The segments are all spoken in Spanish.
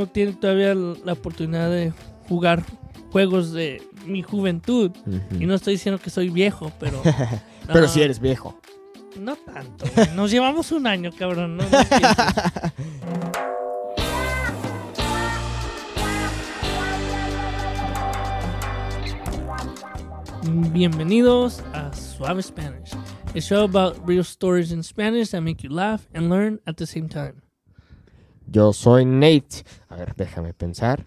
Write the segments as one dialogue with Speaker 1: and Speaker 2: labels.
Speaker 1: no tiene todavía la oportunidad de jugar juegos de mi juventud. Y no estoy diciendo que soy viejo, pero...
Speaker 2: Pero
Speaker 1: no,
Speaker 2: si eres viejo.
Speaker 1: No tanto. güey. Nos llevamos un año, cabrón. No. Bienvenidos a Suave Spanish, a show about real stories in Spanish that make you laugh and learn at the same time.
Speaker 2: Yo soy Nate. A ver, déjame pensar.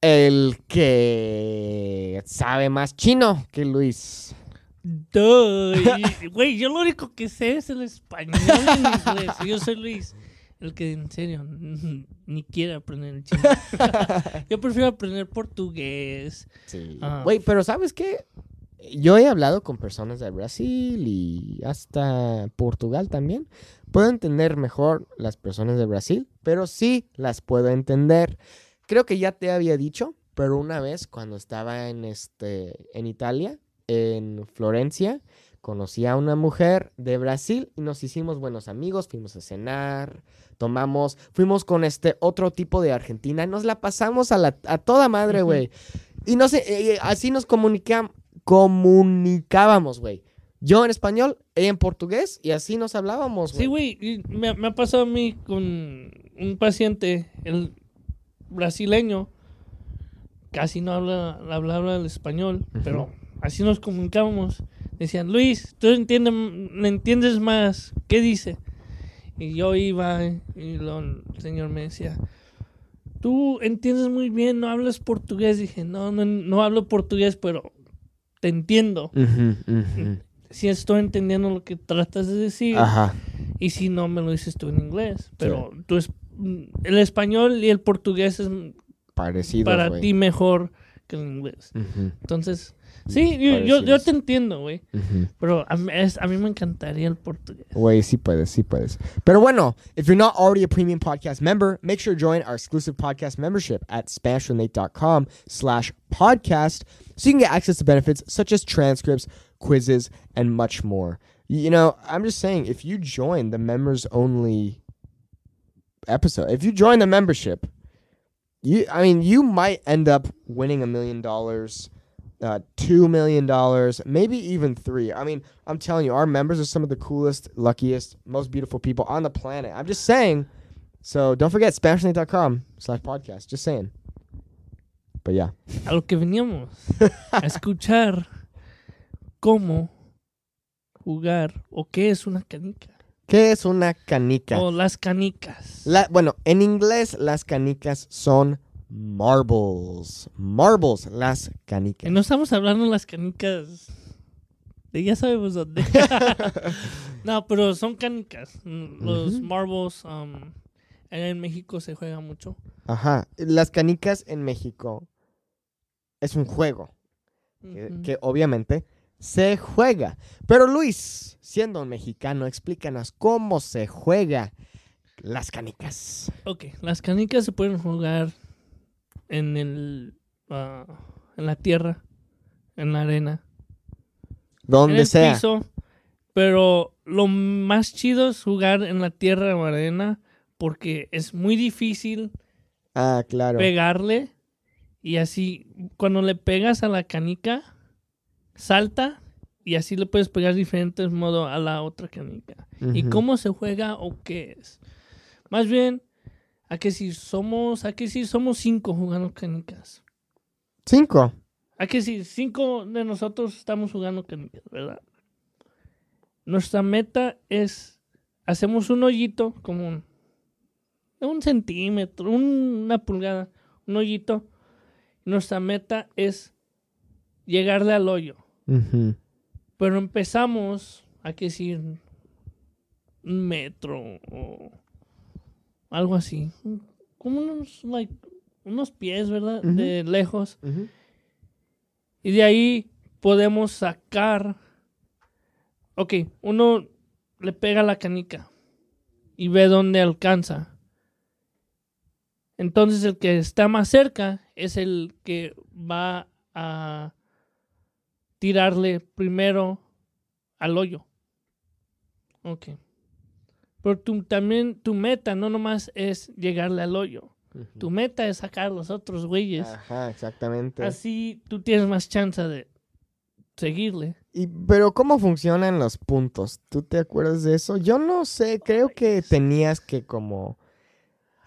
Speaker 2: El que sabe más chino que Luis.
Speaker 1: Güey, yo lo único que sé es el español y el inglés. Yo soy Luis, el que en serio ni quiere aprender el chino. Yo prefiero aprender portugués.
Speaker 2: Sí.
Speaker 1: Ah.
Speaker 2: Güey, pero ¿sabes qué? Yo he hablado con personas de Brasil y hasta Portugal también. Puedo entender mejor las personas de Brasil, pero sí las puedo entender. Creo que ya te había dicho, pero una vez cuando estaba en este en Italia, en Florencia, conocí a una mujer de Brasil y nos hicimos buenos amigos, fuimos a cenar, tomamos, fuimos con este otro tipo de Argentina, nos la pasamos a, la, a toda madre, güey. Y no sé, eh, eh, así nos comunicam- comunicábamos, güey. Yo en español, ella en portugués y así nos hablábamos,
Speaker 1: Sí,
Speaker 2: güey.
Speaker 1: güey, y me, me ha pasado a mí con un paciente, el brasileño, casi no habla, habla, habla el español, pero así nos comunicábamos. Decían, Luis, tú entiendes, me entiendes más, ¿qué dice? Y yo iba y lo- el señor me decía, tú entiendes muy bien, no hablas portugués. Dije, no, no, no hablo portugués, pero te entiendo.
Speaker 2: Ujú.
Speaker 1: Si estoy entendiendo lo que tratas de decir.
Speaker 2: Ajá.
Speaker 1: Y si no, me lo dices tú en inglés. Pero tú es, mm, el español y el portugués es
Speaker 2: Parecido,
Speaker 1: para ti mejor que el inglés.
Speaker 2: Ujú,
Speaker 1: Entonces, sí, yo, yo, yo te entiendo, güey.
Speaker 2: ujú.
Speaker 1: Pero a mí, es- a mí me encantaría el portugués.
Speaker 2: Güey, sí puedes, sí puedes. Pero bueno, if you're not already a premium podcast member, make sure to join our exclusive podcast membership at SpanishWithNate.com slash podcast so you can get access to benefits such as transcripts, quizzes, and much more. You know, I'm just saying, if you join the members only episode, if you join the membership, you I mean, you might end up winning a million dollars, uh, two million dollars, maybe even three. I mean, I'm telling you, our members are some of the coolest, luckiest, most beautiful people on the planet. I'm just saying. So don't forget SpanishNate.com slash podcast. Just saying. But yeah.
Speaker 1: A lo que veníamos. a escuchar cómo jugar o qué es una canica.
Speaker 2: ¿Qué es una canica?
Speaker 1: O las canicas.
Speaker 2: La- bueno, en inglés las canicas son marbles. Marbles, las
Speaker 1: Y
Speaker 2: canicas.
Speaker 1: no estamos hablando de las canicas de ya sabemos dónde. no, pero son canicas. Los marbles um, en México se juega mucho.
Speaker 2: Ajá. Las canicas en México es un juego. que obviamente se juega. Pero Luis, siendo un mexicano, explícanos cómo se juega las canicas.
Speaker 1: Ok, las canicas se pueden jugar en el ah, en la tierra, en la arena, en
Speaker 2: Donde
Speaker 1: el
Speaker 2: sea.
Speaker 1: piso, pero lo más chido es jugar en la tierra o arena porque es muy difícil
Speaker 2: Ah, claro.
Speaker 1: pegarle y así cuando le pegas a la canica salta y así le puedes pegar diferentes modos a la otra canica. ¿Y cómo se juega o qué es? Más bien, a que si somos, a que si somos cinco jugando canicas.
Speaker 2: Cinco.
Speaker 1: A que si cinco de nosotros estamos jugando canicas, ¿verdad? Nuestra meta es, hacemos un hoyito como un, centímetro, un- una pulgada, un hoyito. Nuestra meta es llegarle al hoyo. Pero empezamos a que decir un metro o algo así. Como unos, like, unos pies, ¿verdad? De lejos. Y de ahí podemos sacar. Ok, uno le pega la canica y ve dónde alcanza. Entonces el que está más cerca es el que va a tirarle primero al hoyo. Ok. Pero tu, también tu meta no nomás es llegarle al hoyo. Tu meta es sacar a los otros güeyes.
Speaker 2: Ajá, exactamente.
Speaker 1: Así tú tienes más chance de seguirle.
Speaker 2: Y, pero ¿cómo funcionan los puntos? ¿Tú te acuerdas de eso? Yo no sé, creo que tenías que como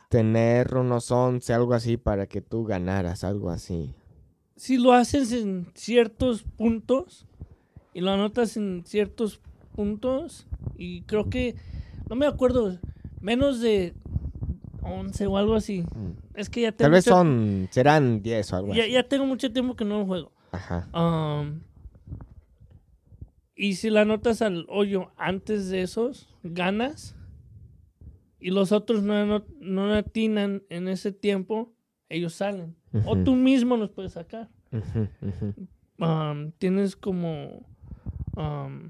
Speaker 2: tener unos 11, algo así, para que tú ganaras, algo así.
Speaker 1: Si lo haces en ciertos puntos y lo anotas en ciertos puntos y creo que, no me acuerdo, menos de 11 o algo así. Es que ya tengo
Speaker 2: Tal vez
Speaker 1: mucho-
Speaker 2: son, serán 10 o algo
Speaker 1: ya,
Speaker 2: así.
Speaker 1: ya tengo mucho tiempo que no lo juego.
Speaker 2: Ajá.
Speaker 1: Um, y si la anotas al hoyo antes de esos, ganas. Y los otros no, no, no atinan en ese tiempo, ellos salen. O tú mismo los puedes sacar. Um, tienes como, um,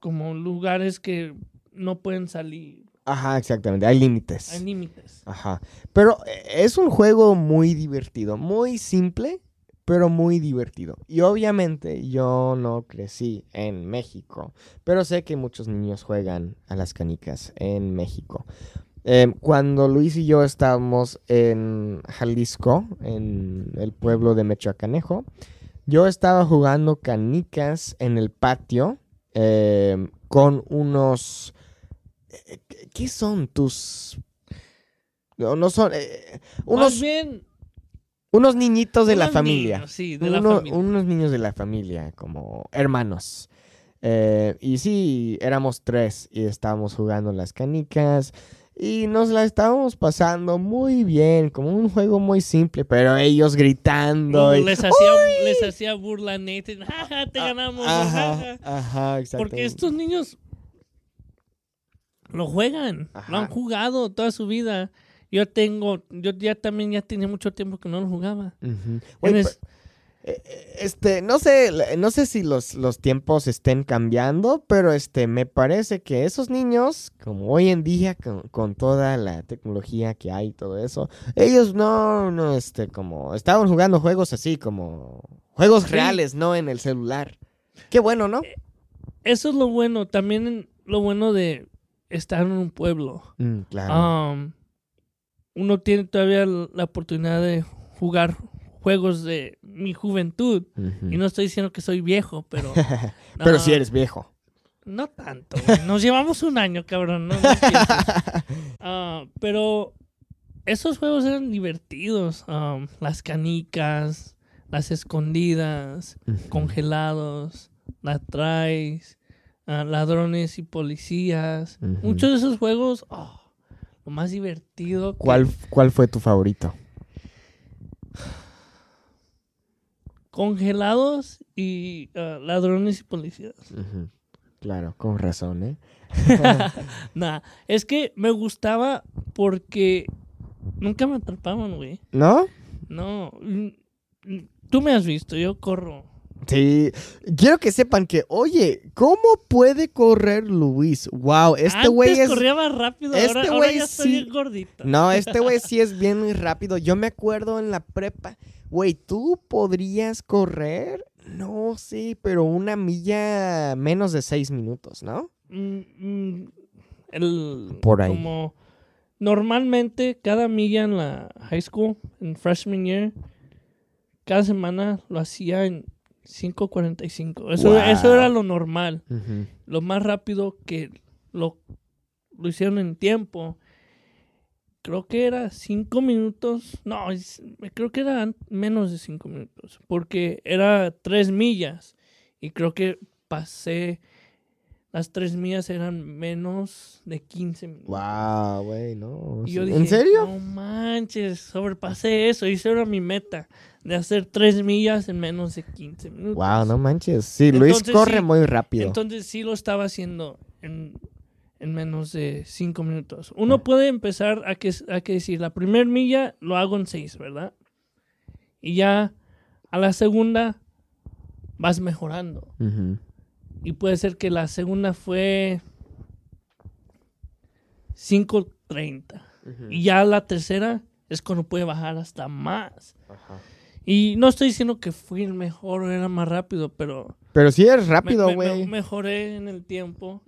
Speaker 1: como lugares que no pueden salir.
Speaker 2: Ajá, exactamente, hay límites.
Speaker 1: Hay límites.
Speaker 2: Ajá. Pero eh, es un juego muy divertido, muy simple, pero muy divertido. Y obviamente yo no crecí en México, pero sé que muchos niños juegan a las canicas en México. Eh, cuando Luis y yo estábamos en Jalisco, en el pueblo de Mechoacanejo, yo estaba jugando canicas en el patio eh, con unos... eh, ¿Qué son tus no, no son. eh, unos,
Speaker 1: Más bien,
Speaker 2: unos niñitos de la
Speaker 1: unos
Speaker 2: familia.
Speaker 1: niños, sí, de la
Speaker 2: Uno-
Speaker 1: familia.
Speaker 2: Unos niños de la familia, como hermanos. Eh, y sí, éramos tres y estábamos jugando las canicas. Y nos la estábamos pasando muy bien, como un juego muy simple, pero ellos gritando. y-
Speaker 1: les, hacía, les hacía burla a Nathan. Te ganamos.
Speaker 2: Ajá,
Speaker 1: jaja".
Speaker 2: ajá, exactamente.
Speaker 1: Porque estos niños lo juegan, lo han
Speaker 2: Ajá.
Speaker 1: jugado toda su vida. Yo tengo, yo ya también ya tenía mucho tiempo que no lo jugaba.
Speaker 2: Oye, eh, este, no sé, no sé si los, los tiempos estén cambiando, pero este, me parece que esos niños, como hoy en día, con, con toda la tecnología que hay y todo eso, ellos no, no, este, como, estaban jugando juegos así, como, juegos
Speaker 1: Sí.
Speaker 2: reales, no en el celular. Qué bueno, ¿no?
Speaker 1: Eso es lo bueno, también lo bueno de estar en un pueblo.
Speaker 2: Mm, claro.
Speaker 1: Um, uno tiene todavía la oportunidad de jugar juegos de mi juventud. Y no estoy diciendo que soy viejo, pero...
Speaker 2: pero si eres viejo.
Speaker 1: No tanto. güey. Nos llevamos un año, cabrón. No, No empieces. Ah, pero esos juegos eran divertidos. Um, las canicas, las escondidas, congelados, la traes, ah, ladrones y policías. Muchos de esos juegos, oh, lo más divertido. que-
Speaker 2: ¿Cuál, ¿Cuál fue tu favorito?
Speaker 1: Congelados y ah, ladrones y policías.
Speaker 2: Claro, con razón, ¿eh?
Speaker 1: Nah, es que me gustaba porque nunca me atrapaban, güey.
Speaker 2: ¿No?
Speaker 1: No, mm, mm, tú me has visto, yo corro.
Speaker 2: Sí, quiero que sepan que, oye, ¿cómo puede correr Luis? Wow, este güey es...
Speaker 1: corría más rápido,
Speaker 2: este
Speaker 1: ahora, ahora
Speaker 2: güey
Speaker 1: ya
Speaker 2: sí-
Speaker 1: bien gordito.
Speaker 2: No, este güey sí es bien rápido. Yo me acuerdo en la prepa, güey, ¿tú podrías correr? No, sí, pero una milla menos de seis minutos, ¿no?
Speaker 1: Mm, mm, el,
Speaker 2: Por ahí.
Speaker 1: Como normalmente cada milla en la high school, en freshman year, cada semana lo hacía en 5.45. Eso,
Speaker 2: Wow.
Speaker 1: eso era lo normal. Lo más rápido que lo, lo hicieron en tiempo. Creo que era cinco minutos. No, es- creo que era menos de cinco minutos. Porque era tres millas. Y creo que pasé. Las tres millas eran menos de 15 minutos.
Speaker 2: Wow, güey, no.
Speaker 1: Y yo dije,
Speaker 2: ¿En serio?
Speaker 1: No manches, sobrepasé eso. Y esa era mi meta. De hacer tres millas en menos de 15 minutos.
Speaker 2: Wow, no manches. Sí, Luis
Speaker 1: Entonces,
Speaker 2: corre
Speaker 1: sí,
Speaker 2: muy rápido.
Speaker 1: Entonces sí lo estaba haciendo en, en menos de cinco minutos. Uno puede empezar a que, a que decir, la primera milla lo hago en seis, ¿verdad? Y ya a la segunda vas mejorando. Y puede ser que la segunda fue 5.30.
Speaker 2: Ujú.
Speaker 1: Y ya la tercera es cuando puede bajar hasta más.
Speaker 2: Ajá.
Speaker 1: Y no estoy diciendo que fui el mejor o era más rápido, pero
Speaker 2: Pero sí es rápido,
Speaker 1: me- me-
Speaker 2: güey.
Speaker 1: mejoré en el tiempo.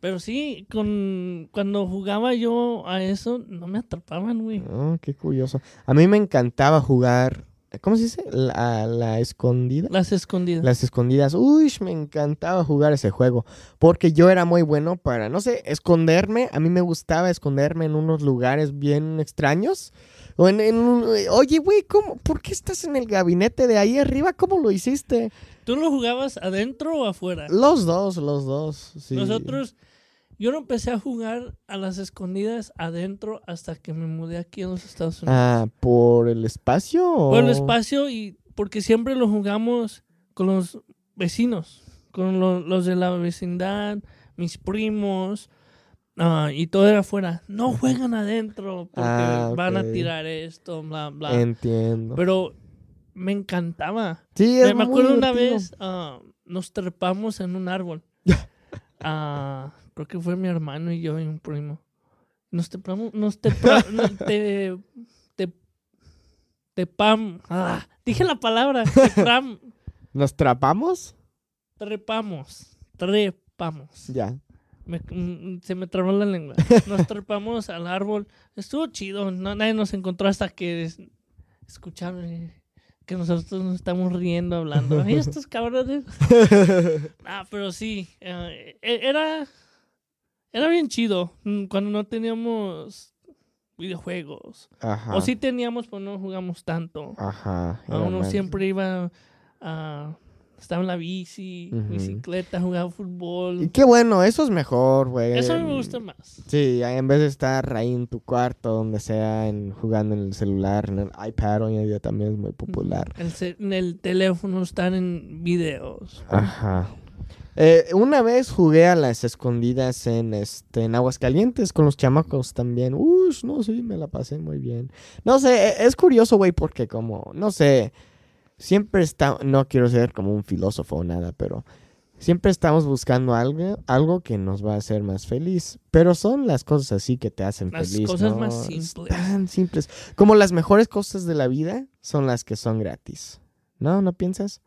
Speaker 1: Pero sí, con cuando jugaba yo a eso, no me atrapaban, güey.
Speaker 2: Oh, qué curioso. A mí me encantaba jugar, ¿cómo se dice? La, la escondida.
Speaker 1: Las escondidas.
Speaker 2: Las escondidas. Uy, me encantaba jugar ese juego. Porque yo era muy bueno para, no sé, esconderme. A mí me gustaba esconderme en unos lugares bien extraños. O en, en un- Oye, güey, ¿cómo? ¿Por qué estás en el gabinete de ahí arriba? ¿Cómo lo hiciste?
Speaker 1: ¿Tú lo jugabas adentro o afuera?
Speaker 2: Los dos, los dos. sí.
Speaker 1: Nosotros, yo no empecé a jugar a las escondidas adentro hasta que me mudé aquí a los Estados Unidos.
Speaker 2: Ah, ¿por el espacio? o-
Speaker 1: Por el espacio y porque siempre lo jugamos con los vecinos, con lo- los de la vecindad, mis primos, ah, y todo era afuera. No juegan adentro porque
Speaker 2: Ah,
Speaker 1: van a tirar esto, bla, bla.
Speaker 2: Entiendo.
Speaker 1: Pero me encantaba.
Speaker 2: sí,
Speaker 1: Me,
Speaker 2: es
Speaker 1: me
Speaker 2: muy
Speaker 1: acuerdo una vez, ah, nos trepamos en un árbol. Ah, creo que fue mi hermano y yo y un primo. Nos trepamos, nos trepra- no, te, te, tepam- ah, dije la palabra,
Speaker 2: ¿Nos trapamos?
Speaker 1: trepamos, trepamos.
Speaker 2: Ya.
Speaker 1: Me- mm, se me trabó la lengua. Nos trepamos al árbol. Estuvo chido. No, nadie nos encontró hasta que es- escucharon eh, que nosotros nos estamos riendo hablando. Ay, estos cabrones. Ah, pero sí. eh, e- era, era bien chido mm, cuando no teníamos videojuegos.
Speaker 2: Ajá.
Speaker 1: O sí teníamos, pero no jugamos tanto.
Speaker 2: Ajá.
Speaker 1: Uno siempre iba a... Estaba en la bici, bicicleta, jugaba
Speaker 2: Y
Speaker 1: fútbol.
Speaker 2: qué bueno, eso es mejor, güey.
Speaker 1: Eso me gusta más.
Speaker 2: Sí, en vez de estar ahí en tu cuarto, donde sea, en, jugando en el celular, en el iPad, hoy en día también es muy popular.
Speaker 1: El en el teléfono estar en videos.
Speaker 2: Ajá. Eh, una vez jugué a las escondidas en este en Aguascalientes con los chamacos también. Uy, no, sí, me la pasé muy bien. No sé, e- es curioso, güey, porque como, no sé, siempre está, no quiero ser como un filósofo o nada, pero siempre estamos buscando algo, algo que nos va a hacer más feliz. Pero son las cosas así que te hacen
Speaker 1: Las
Speaker 2: feliz.
Speaker 1: cosas
Speaker 2: ¿no?
Speaker 1: más
Speaker 2: Es
Speaker 1: simples.
Speaker 2: Tan simples. Como las mejores cosas de la vida son las que son gratis. ¿No? ¿No piensas?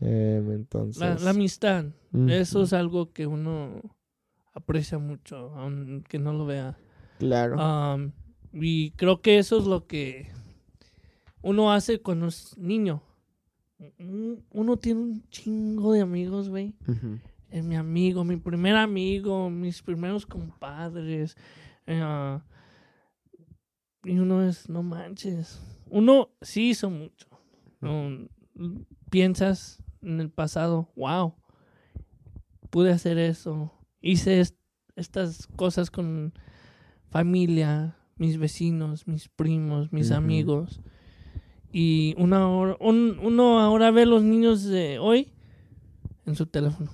Speaker 2: Entonces.
Speaker 1: La, la amistad. Eso es algo que uno aprecia mucho, aunque no lo vea.
Speaker 2: Claro.
Speaker 1: Y creo que eso es lo que uno hace cuando es niño. Un- Uno tiene un chingo de amigos, güey. Es mi amigo, mi primer amigo, mis primeros compadres. eh, ah, y uno es, no manches. Uno sí hizo mucho. Piensas en el pasado, wow, pude hacer eso. Hice est- estas cosas con familia, mis vecinos, mis primos, mis amigos. Y uno ahora, un- uno ahora ve a los niños de hoy en su teléfono,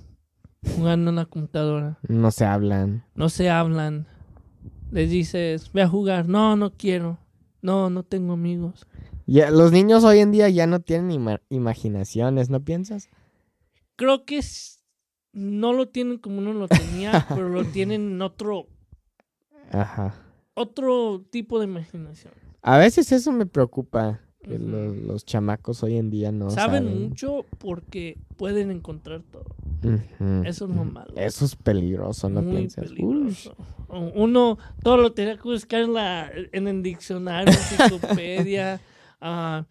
Speaker 1: jugando en la computadora.
Speaker 2: No se hablan.
Speaker 1: No se hablan. Les dices, ve a jugar. No, no quiero. No, no tengo amigos.
Speaker 2: Ya, los niños hoy en día ya no tienen ima- imaginaciones, ¿no piensas?
Speaker 1: Creo que es- no lo tienen como uno lo tenía, pero lo tienen en otro,
Speaker 2: Ajá.
Speaker 1: otro tipo de imaginación.
Speaker 2: A veces eso me preocupa. Que los, los chamacos hoy en día no
Speaker 1: saben,
Speaker 2: saben.
Speaker 1: mucho porque pueden encontrar todo. Eso es lo malo.
Speaker 2: Eso es peligroso, ¿no
Speaker 1: Muy
Speaker 2: piensas?
Speaker 1: Peligroso. Uno todo lo tenía que buscar en, la, en el diccionario, enciclopedia, ah,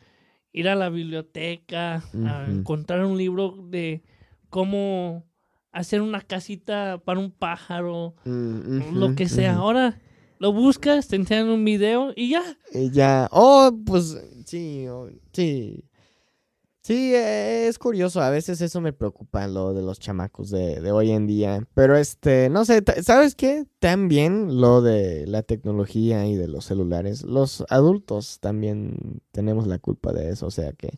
Speaker 1: ir a la biblioteca, a encontrar un libro de cómo hacer una casita para un pájaro,
Speaker 2: mm,
Speaker 1: lo que sea. Ahora lo buscas, te enseñan un video y ya.
Speaker 2: Y ya. Oh, pues sí, oh, sí. Sí, eh, es curioso. A veces eso me preocupa, lo de los chamacos de, hoy en día. Pero este, no sé, ¿sabes qué? También lo de la tecnología y de los celulares. Los adultos también tenemos la culpa de eso. O sea que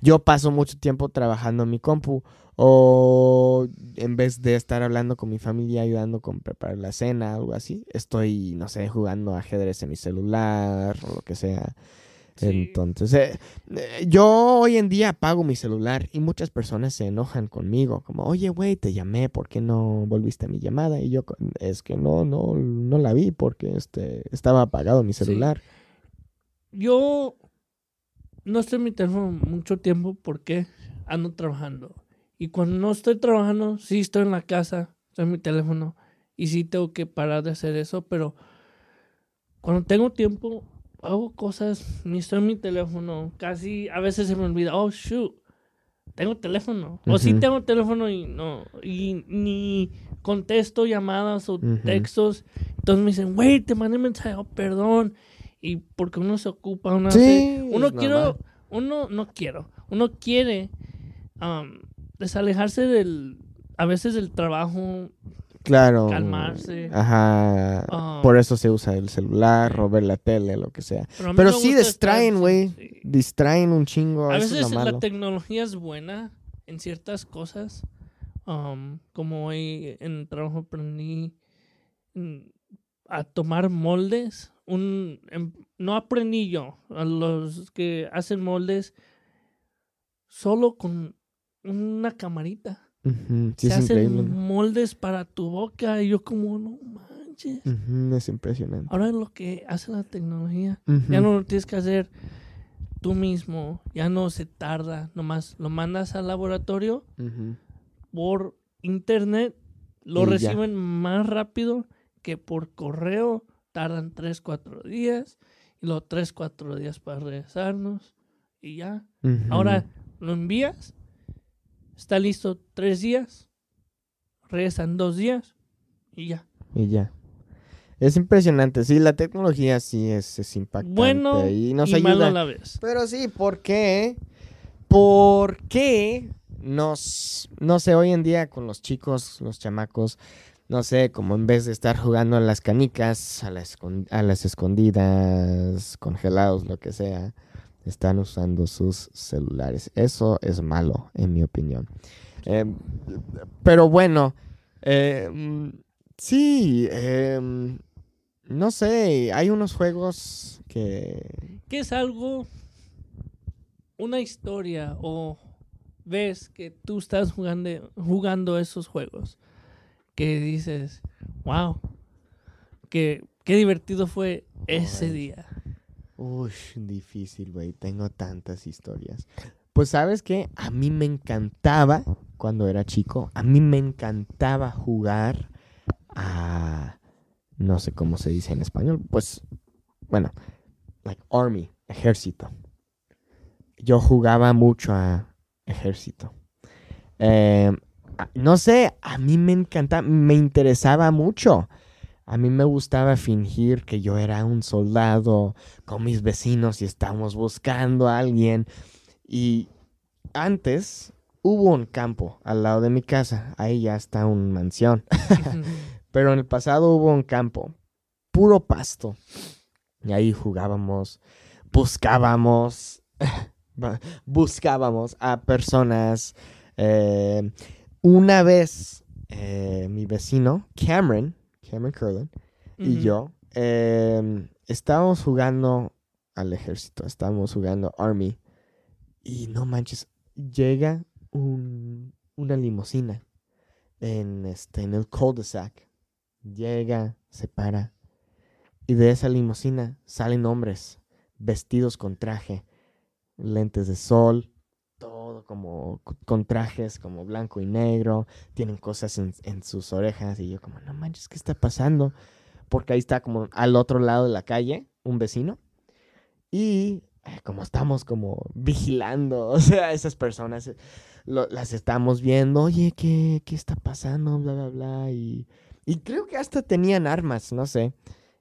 Speaker 2: yo paso mucho tiempo trabajando en mi compu. O en vez de estar hablando con mi familia, ayudando con preparar la cena, algo así, estoy, no sé, jugando ajedrez en mi celular o lo que sea.
Speaker 1: Sí.
Speaker 2: Entonces, eh, eh, yo hoy en día apago mi celular y muchas personas se enojan conmigo, como, oye, güey, te llamé, ¿por qué no volviste a mi llamada? Y yo, es que no, no, no la vi porque este, estaba apagado mi
Speaker 1: Sí.
Speaker 2: celular.
Speaker 1: Yo no estoy en mi teléfono mucho tiempo porque ando trabajando. Y cuando no estoy trabajando, sí estoy en la casa, estoy en mi teléfono. Y sí tengo que parar de hacer eso, pero cuando tengo tiempo, hago cosas, ni estoy en mi teléfono. Casi a veces se me olvida, oh, shoot, tengo teléfono. O sí tengo teléfono y no, y ni contesto llamadas o textos. Entonces me dicen, güey, te mandé mensaje, oh, perdón. Y porque uno se ocupa, uno
Speaker 2: Sí,
Speaker 1: hace- uno quiero, uno no quiero, uno quiere um, desalejarse del, a veces del trabajo,
Speaker 2: Claro.
Speaker 1: calmarse.
Speaker 2: Ajá.
Speaker 1: Ah.
Speaker 2: Por eso se usa el celular, o ver la tele, lo que sea.
Speaker 1: Pero,
Speaker 2: Pero sí distraen, güey.
Speaker 1: sí.
Speaker 2: Distraen un chingo.
Speaker 1: A veces la
Speaker 2: malo.
Speaker 1: tecnología es buena en ciertas cosas. um, como hoy en el trabajo aprendí mm, a tomar moldes. Un, em- no aprendí yo. A los que hacen moldes solo con una camarita.
Speaker 2: Sí,
Speaker 1: Se hacen
Speaker 2: increíble.
Speaker 1: moldes para tu boca. Y yo como, no manches.
Speaker 2: Es impresionante.
Speaker 1: Ahora es lo que hace la tecnología. Ya no lo tienes que hacer tú mismo, ya no se tarda, nomás lo mandas al laboratorio por internet, lo
Speaker 2: Y ya.
Speaker 1: reciben más rápido que por correo, tardan 3, 4 días, y luego 3, 4 días para regresarnos, y ya. Ahora lo envías, está listo 3 días, regresan 2 días, y ya.
Speaker 2: Y ya. Es impresionante. Sí, la tecnología sí es, es impactante.
Speaker 1: Bueno
Speaker 2: y nos
Speaker 1: y malo
Speaker 2: ayuda.
Speaker 1: a la vez.
Speaker 2: Pero sí, ¿por qué? ¿Por qué nos, no sé, hoy en día con los chicos, los chamacos, no sé, como en vez de estar jugando a las canicas, a, la escon- a las escondidas, congelados, lo que sea, están usando sus celulares? Eso es malo, en mi opinión. Em, pero bueno, em, sí, em, no sé, hay unos juegos que...
Speaker 1: ¿Qué es algo, una historia o ves que tú estás jugando, jugando esos juegos que dices, wow, que, qué divertido fue ese día?
Speaker 2: Uy, difícil, güey. Tengo tantas historias. Pues sabes qué, a mí me encantaba, cuando era chico, a mí me encantaba jugar a... No sé cómo se dice en español. Pues, bueno, like army, ejército. Yo jugaba mucho a ejército. Eh, no sé, a mí me encantaba, me interesaba mucho. A mí me gustaba fingir que yo era un soldado con mis vecinos y estábamos buscando a alguien. Y antes hubo un campo al lado de mi casa. Ahí ya está una mansión. Pero en el pasado hubo un campo, puro pasto. Y ahí jugábamos, buscábamos, ba- buscábamos a personas. eh, una vez eh, mi vecino, Cameron, Cameron Curlin, y yo em, estábamos jugando al ejército, estábamos jugando Army. Y no manches, llega un- una limusina en, este, en el cul-de-sac. Llega, se para. Y de esa limusina salen hombres vestidos con traje, lentes de sol, como con trajes como blanco y negro, tienen cosas en, sus orejas y yo como, no manches, ¿qué está pasando? Porque ahí está como al otro lado de la calle un vecino y eh, como estamos como vigilando, o sea, esas personas eh, las estamos viendo, oye, ¿qué, qué está pasando? Bla, bla, bla. Y, y creo que hasta tenían armas, no sé.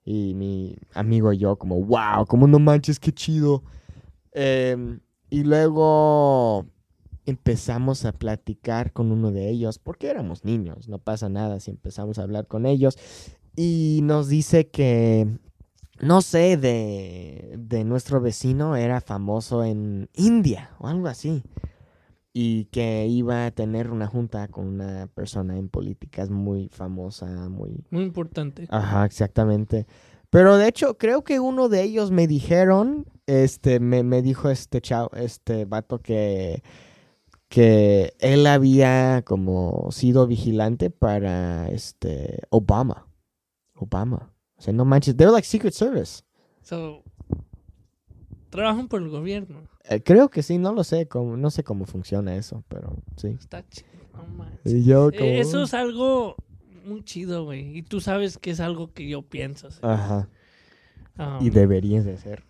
Speaker 2: Y mi amigo y yo como, wow, como no manches, qué chido. Em, y luego empezamos a platicar con uno de ellos, porque éramos niños, no pasa nada si empezamos a hablar con ellos. Y nos dice que, no sé, de, de nuestro vecino era famoso en India o algo así. Y que iba a tener una junta con una persona en políticas muy famosa, muy
Speaker 1: Muy importante.
Speaker 2: Ajá, exactamente. Pero de hecho, creo que uno de ellos me dijeron, este, me, me dijo este chao, este vato que, que él había como sido vigilante para este Obama. Obama. O sea, no manches, they were like Secret Service.
Speaker 1: So, trabajan por el gobierno.
Speaker 2: Eh, creo que sí, no lo sé, cómo, no sé cómo funciona eso, pero sí.
Speaker 1: Está chido, no manches.
Speaker 2: Y yo como...
Speaker 1: Eh, Eso es algo muy chido, güey. Y tú sabes que es algo que yo pienso. ¿sí?
Speaker 2: Ajá,
Speaker 1: Um,
Speaker 2: y debería de ser.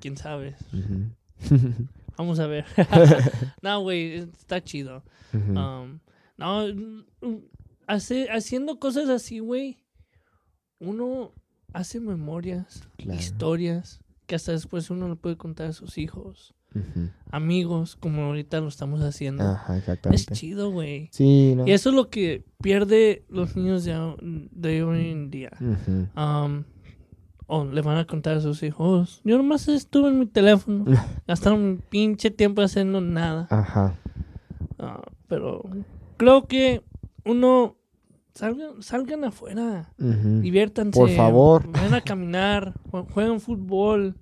Speaker 1: ¿Quién sabe?
Speaker 2: Ujú.
Speaker 1: Vamos a ver. no, güey, está chido. Um, no, mm, hace, haciendo cosas así, güey, uno hace memorias,
Speaker 2: Claro.
Speaker 1: historias, que hasta después uno le puede contar a sus hijos, amigos, como ahorita lo estamos haciendo.
Speaker 2: Ajá,
Speaker 1: es
Speaker 2: exactamente.
Speaker 1: chido, güey.
Speaker 2: Sí, ¿no?
Speaker 1: Y eso es lo que pierde los niños de, de hoy en día.
Speaker 2: Ujú.
Speaker 1: Um, o le van a contar a sus hijos. Yo nomás estuve en mi teléfono. Gastaron un pinche tiempo haciendo nada.
Speaker 2: Ajá.
Speaker 1: Ah, pero creo que uno salgan, salgan afuera, diviértanse.
Speaker 2: Por favor.
Speaker 1: Vayan a caminar, jue- jueguen fútbol,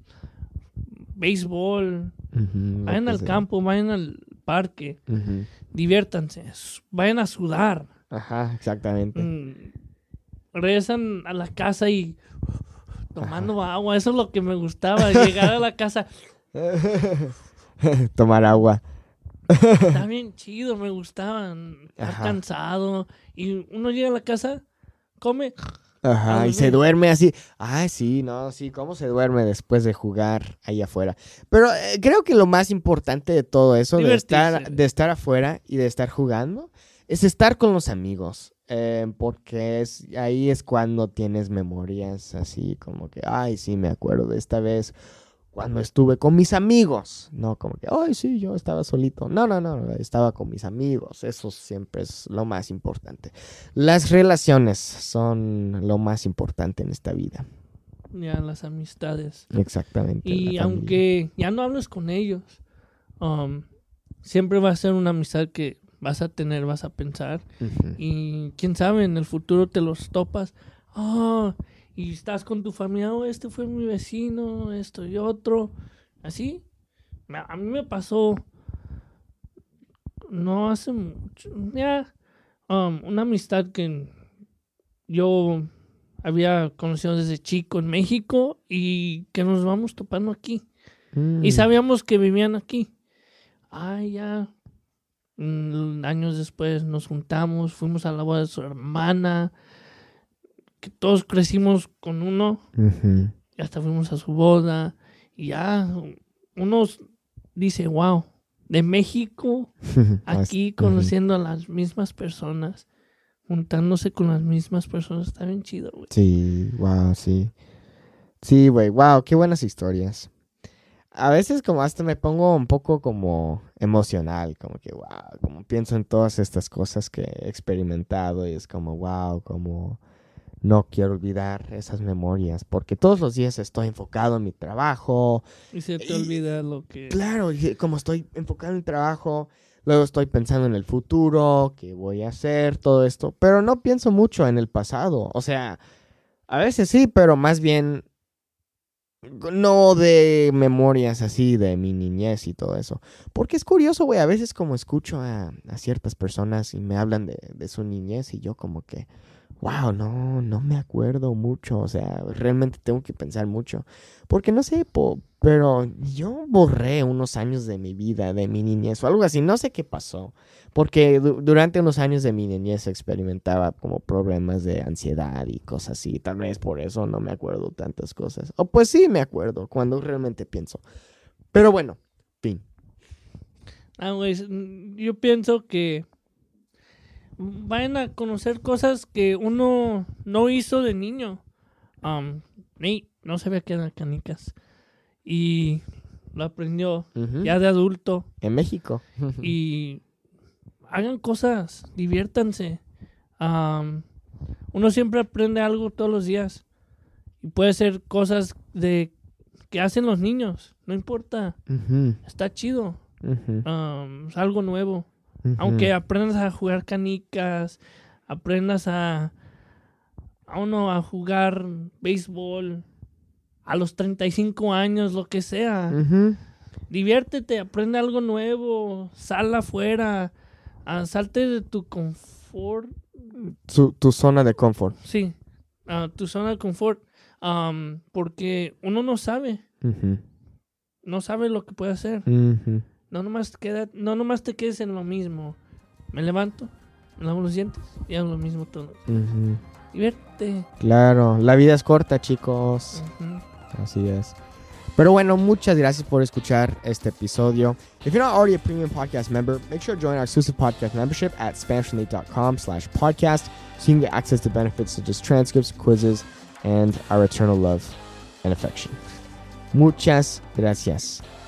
Speaker 1: béisbol, vayan al
Speaker 2: sea.
Speaker 1: campo, vayan al parque, diviértanse, vayan a sudar.
Speaker 2: Ajá, exactamente.
Speaker 1: Mm, regresan a la casa y tomando agua, eso es lo que me gustaba, llegar a la casa,
Speaker 2: Tomar agua.
Speaker 1: está bien chido, me gustaba, estar cansado y uno llega a la casa, come,
Speaker 2: Ajá, y se duerme así. Ay, sí, no, sí, cómo se duerme después de jugar ahí afuera. Pero eh, creo que lo más importante de todo eso, de estar, de estar afuera y de estar jugando, es estar con los amigos. Eh, porque es, ahí es cuando tienes memorias así como que, ay, sí, me acuerdo de esta vez cuando estuve con mis amigos. No como que, ay, sí, yo estaba solito. No, no, no, estaba con mis amigos. Eso siempre es lo más importante. Las relaciones son lo más importante en esta vida.
Speaker 1: ya las amistades.
Speaker 2: Exactamente.
Speaker 1: Y aunque ya no hables con ellos, um, siempre va a ser una amistad que vas a tener, vas a pensar. Y quién sabe, en el futuro te los topas. Ah, y estás con tu familia, oh, este fue mi vecino, esto y otro. Así. A mí me pasó. No hace mucho. Ya. um, una amistad que yo había conocido desde chico en México y que nos vamos topando aquí. Y
Speaker 2: Mm.
Speaker 1: sabíamos que vivían aquí. Ah, ya. Años después nos juntamos, fuimos a la boda de su hermana, que todos crecimos con uno, y hasta fuimos a su boda, y ya uno dice, wow, de México, aquí conociendo a las mismas personas, juntándose con las mismas personas, está bien chido, güey.
Speaker 2: Sí, wow, sí. Sí, güey, wow, qué buenas historias. A veces como hasta me pongo un poco como emocional, como que wow, como pienso en todas estas cosas que he experimentado y es como wow, como no quiero olvidar esas memorias porque todos los días estoy enfocado en mi trabajo,
Speaker 1: Y se te
Speaker 2: Y-
Speaker 1: olvida lo que...
Speaker 2: Claro, como estoy enfocado en el trabajo, luego estoy pensando en el futuro, qué voy a hacer, todo esto, pero no pienso mucho en el pasado. O sea, a veces sí, pero más bien no de memorias así de mi niñez y todo eso. Porque es curioso, güey, a veces como escucho a, ciertas personas y me hablan de, de su niñez y yo como que, wow, no, no me acuerdo mucho, o sea, realmente tengo que pensar mucho. Porque no sé, pero yo borré unos años de mi vida, de mi niñez o algo así, no sé qué pasó. Porque du- durante unos años de mi niñez experimentaba como problemas de ansiedad y cosas así. Tal vez por eso no me acuerdo tantas cosas. O pues sí me acuerdo cuando realmente pienso. Pero bueno, fin.
Speaker 1: Ah, mm, yo pienso que vayan a conocer cosas que uno no hizo de niño. Um, Nate no sabía que eran canicas. Y lo aprendió ya de adulto.
Speaker 2: En México.
Speaker 1: Y hagan cosas, diviértanse. Um, uno siempre aprende algo todos los días. Y puede ser cosas de que hacen los niños. No importa. Está chido. Um, es algo nuevo. Aunque aprendas a jugar canicas, aprendas a, a uno a jugar béisbol a los 35 años, lo que sea. Diviértete, aprende algo nuevo, sal afuera, ah, salte de tu confort,
Speaker 2: Su- tu zona de confort.
Speaker 1: sí, ah, tu zona de confort, um, porque uno no sabe. No sabes lo que puede hacer. No nomás, queda, no nomás te quedes en lo mismo. Me levanto, me lavo los dientes y hago lo mismo todo.
Speaker 2: Ujú.
Speaker 1: Divierte.
Speaker 2: Claro, la vida es corta, chicos. Así es. Pero bueno, muchas gracias por escuchar este episodio. If you're not already a premium podcast member, make sure to join our exclusive podcast membership at SpanishNate.com slash podcast so you can get access to benefits such as transcripts, quizzes, and our eternal love and affection. Muchas gracias.